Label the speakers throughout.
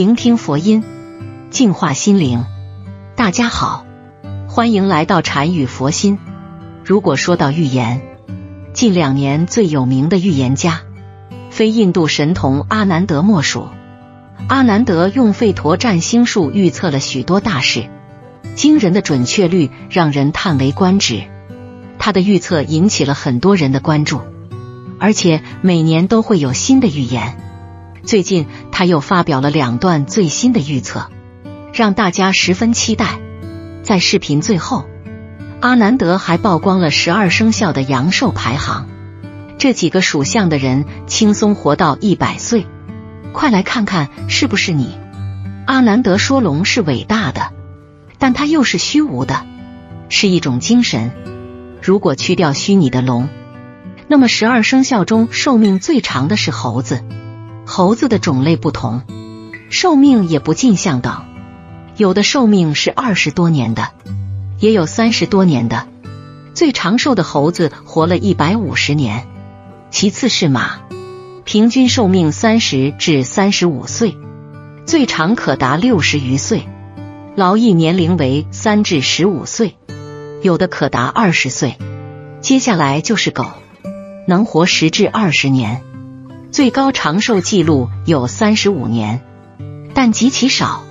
Speaker 1: 聆听佛音，净化心灵。大家好，欢迎来到禅语佛心。如果说到预言，近两年最有名的预言家，非印度神童阿南德莫属。阿南德用吠陀占星术预测了许多大事，惊人的准确率让人叹为观止。他的预测引起了很多人的关注，而且每年都会有新的预言。最近他又发表了两段最新的预测，让大家十分期待。在视频最后，阿南德还曝光了十二生肖的阳寿排行，这几个属相的人轻松活到一百岁。快来看看是不是你？阿南德说：“龙是伟大的，但它又是虚无的，是一种精神。如果去掉虚拟的龙，那么十二生肖中寿命最长的是猴子。猴子的种类不同，寿命也不尽相等，有的寿命是二十多年的，也有三十多年的。最长寿的猴子活了一百五十年，其次是马。”平均寿命三十至三十五岁，最长可达六十余岁，劳役年龄为三至十五岁，有的可达二十岁。接下来就是狗，能活十至二十年，最高长寿记录有三十五年，但极其少，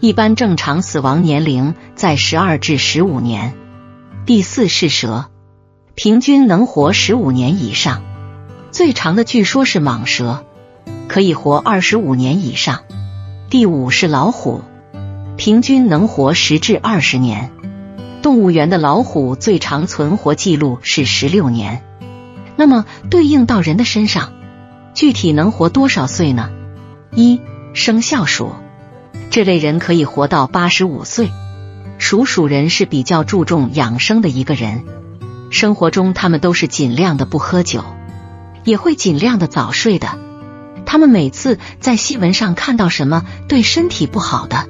Speaker 1: 一般正常死亡年龄在十二至十五年。第四是蛇，平均能活十五年以上。最长的据说是蟒蛇，可以活二十五年以上。第五是老虎，平均能活十至二十年。动物园的老虎最长存活记录是十六年。那么对应到人的身上，具体能活多少岁呢？一生肖鼠，这类人可以活到八十五岁。属鼠人是比较注重养生的一个人，生活中他们都是尽量的不喝酒。也会尽量的早睡的。他们每次在新闻上看到什么对身体不好的，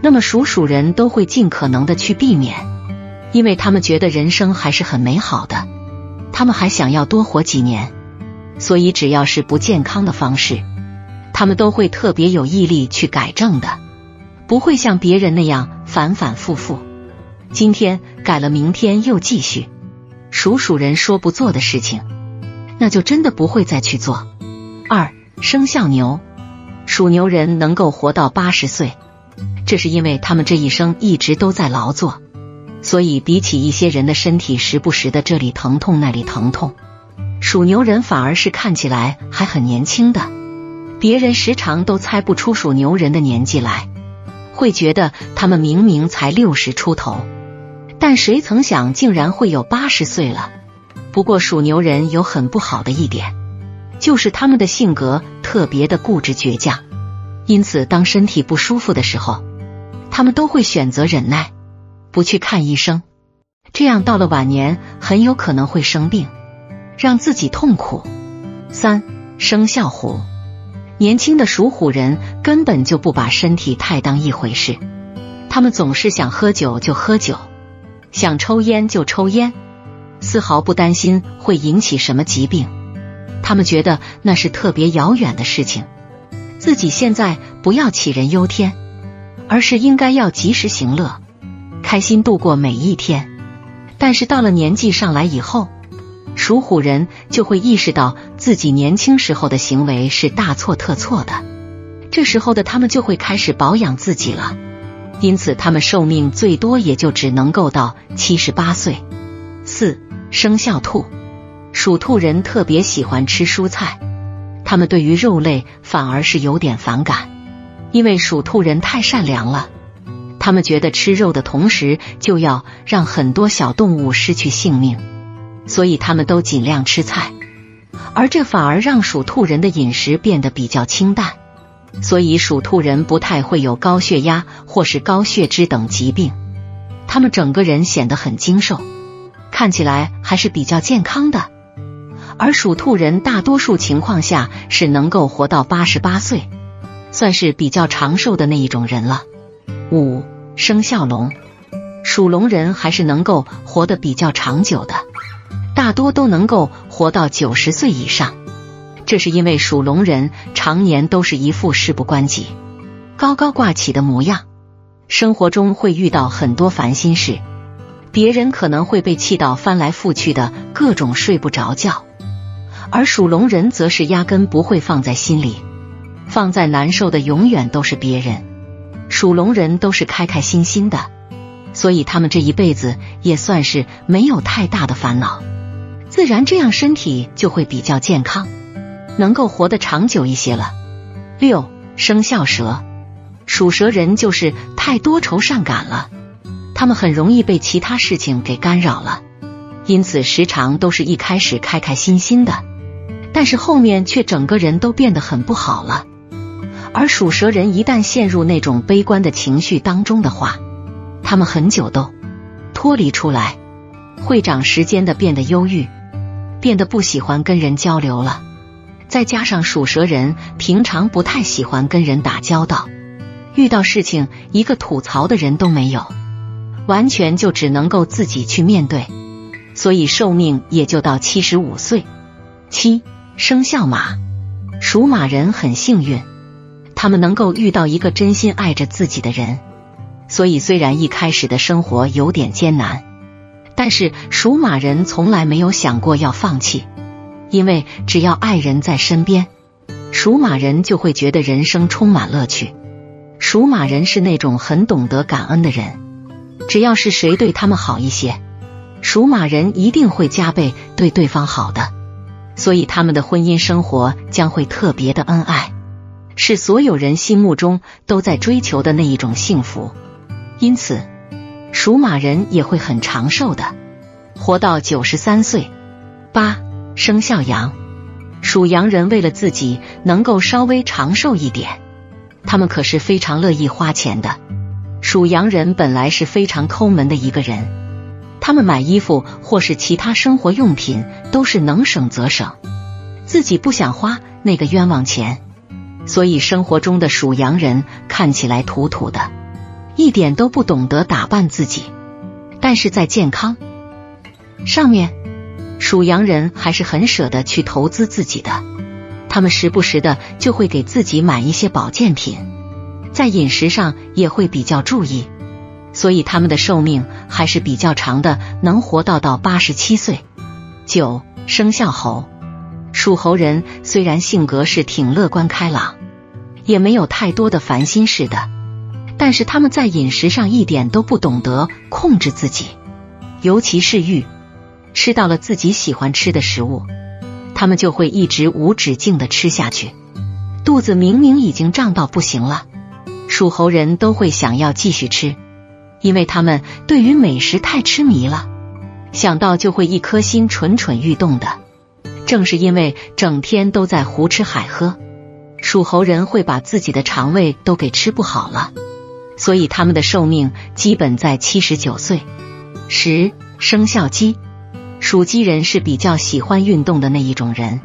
Speaker 1: 那么属鼠人都会尽可能的去避免，因为他们觉得人生还是很美好的，他们还想要多活几年，所以只要是不健康的方式，他们都会特别有毅力去改正的，不会像别人那样反反复复，今天改了，明天又继续。属鼠人说不做的事情。那就真的不会再去做。二生肖牛，属牛人能够活到八十岁，这是因为他们这一生一直都在劳作，所以比起一些人的身体时不时的这里疼痛那里疼痛，属牛人反而是看起来还很年轻的。别人时常都猜不出属牛人的年纪来，会觉得他们明明才六十出头，但谁曾想竟然会有八十岁了。不过属牛人有很不好的一点，就是他们的性格特别的固执倔强，因此当身体不舒服的时候，他们都会选择忍耐，不去看医生。这样到了晚年很有可能会生病，让自己痛苦。三生肖虎，年轻的属虎人根本就不把身体太当一回事，他们总是想喝酒就喝酒，想抽烟就抽烟。丝毫不担心会引起什么疾病，他们觉得那是特别遥远的事情。自己现在不要杞人忧天，而是应该要及时行乐，开心度过每一天。但是到了年纪上来以后，属虎人就会意识到自己年轻时候的行为是大错特错的。这时候的他们就会开始保养自己了，因此他们寿命最多也就只能够到七十八岁。四。生肖兔，属兔人特别喜欢吃蔬菜，他们对于肉类反而是有点反感，因为属兔人太善良了，他们觉得吃肉的同时就要让很多小动物失去性命，所以他们都尽量吃菜，而这反而让属兔人的饮食变得比较清淡，所以属兔人不太会有高血压或是高血脂等疾病，他们整个人显得很精瘦。看起来还是比较健康的，而属兔人大多数情况下是能够活到八十八岁，算是比较长寿的那一种人了。五生肖龙，属龙人还是能够活得比较长久的，大多都能够活到九十岁以上。这是因为属龙人常年都是一副事不关己，高高挂起的模样。生活中会遇到很多烦心事，别人可能会被气到翻来覆去的各种睡不着觉，而属龙人则是压根不会放在心里，放在难受的永远都是别人。属龙人都是开开心心的，所以他们这一辈子也算是没有太大的烦恼，自然这样身体就会比较健康，能够活得长久一些了。六生肖蛇。属蛇人就是太多愁善感了，他们很容易被其他事情给干扰了，因此时常都是一开始开开心心的，但是后面却整个人都变得很不好了。而属蛇人一旦陷入那种悲观的情绪当中的话，他们很久都脱离出来，会长时间的变得忧郁，变得不喜欢跟人交流了。再加上属蛇人平常不太喜欢跟人打交道。遇到事情，一个吐槽的人都没有，完全就只能够自己去面对，所以寿命也就到七十五岁。七生肖马，属马人很幸运，他们能够遇到一个真心爱着自己的人，所以虽然一开始的生活有点艰难，但是属马人从来没有想过要放弃，因为只要爱人在身边，属马人就会觉得人生充满乐趣。属马人是那种很懂得感恩的人，只要是谁对他们好一些，属马人一定会加倍对对方好的，所以他们的婚姻生活将会特别的恩爱，是所有人心目中都在追求的那一种幸福。因此，属马人也会很长寿的，活到九十三岁。八生肖羊，属羊人为了自己能够稍微长寿一点。他们可是非常乐意花钱的。属羊人本来是非常抠门的一个人，他们买衣服或是其他生活用品都是能省则省，自己不想花那个冤枉钱，所以生活中的属羊人看起来土土的，一点都不懂得打扮自己。但是在健康上面，属羊人还是很舍得去投资自己的。他们时不时的就会给自己买一些保健品，在饮食上也会比较注意，所以他们的寿命还是比较长的，能活到到八十七岁。九生肖猴，属猴人虽然性格是挺乐观开朗，也没有太多的烦心事的，但是他们在饮食上一点都不懂得控制自己，尤其是欲，吃到了自己喜欢吃的食物。他们就会一直无止境的吃下去，肚子明明已经胀到不行了，属猴人都会想要继续吃，因为他们对于美食太痴迷了，想到就会一颗心蠢蠢欲动的。正是因为整天都在胡吃海喝，属猴人会把自己的肠胃都给吃不好了，所以他们的寿命基本在七十九岁。十生肖鸡。属鸡人是比较喜欢运动的那一种人，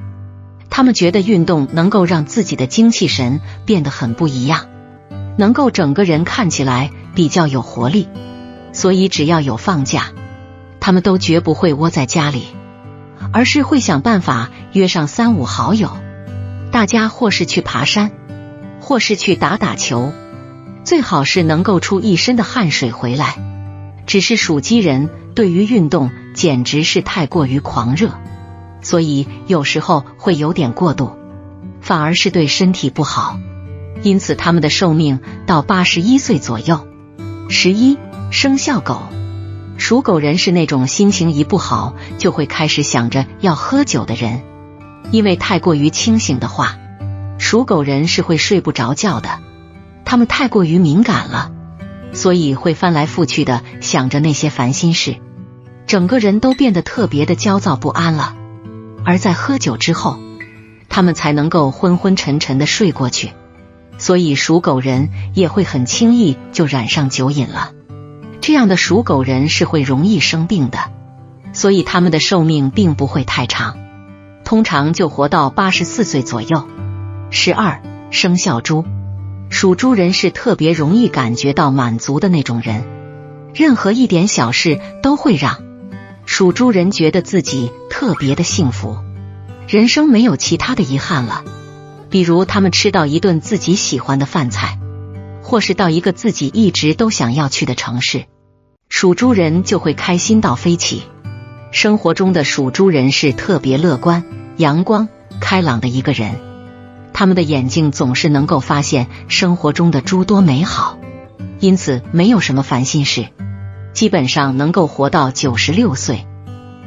Speaker 1: 他们觉得运动能够让自己的精气神变得很不一样，能够整个人看起来比较有活力，所以只要有放假，他们都绝不会窝在家里，而是会想办法约上三五好友，大家或是去爬山，或是去打打球，最好是能够出一身的汗水回来。只是属鸡人对于运动。简直是太过于狂热，所以有时候会有点过度，反而是对身体不好。因此，他们的寿命到八十一岁左右。十一生肖狗，属狗人是那种心情一不好就会开始想着要喝酒的人，因为太过于清醒的话，属狗人是会睡不着觉的。他们太过于敏感了，所以会翻来覆去的想着那些烦心事。整个人都变得特别的焦躁不安了，而在喝酒之后，他们才能够昏昏沉沉的睡过去。所以属狗人也会很轻易就染上酒瘾了。这样的属狗人是会容易生病的，所以他们的寿命并不会太长，通常就活到八十四岁左右。十二生肖猪，属猪人是特别容易感觉到满足的那种人，任何一点小事都会让。属猪人觉得自己特别的幸福，人生没有其他的遗憾了。比如他们吃到一顿自己喜欢的饭菜，或是到一个自己一直都想要去的城市，属猪人就会开心到飞起。生活中的属猪人是特别乐观、阳光、开朗的一个人，他们的眼睛总是能够发现生活中的诸多美好，因此没有什么烦心事，基本上能够活到九十六岁。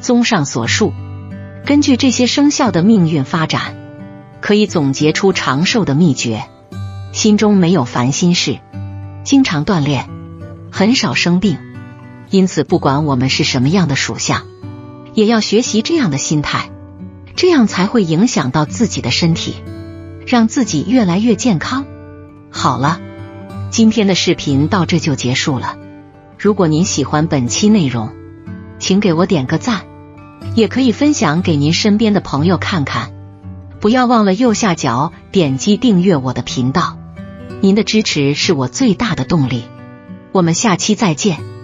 Speaker 1: 综上所述，根据这些生肖的命运发展，可以总结出长寿的秘诀。心中没有烦心事，经常锻炼，很少生病。因此，不管我们是什么样的属相，也要学习这样的心态，这样才会影响到自己的身体，让自己越来越健康。好了，今天的视频到这就结束了。如果您喜欢本期内容，请给我点个赞，也可以分享给您身边的朋友看看。不要忘了右下角点击订阅我的频道。您的支持是我最大的动力，我们下期再见。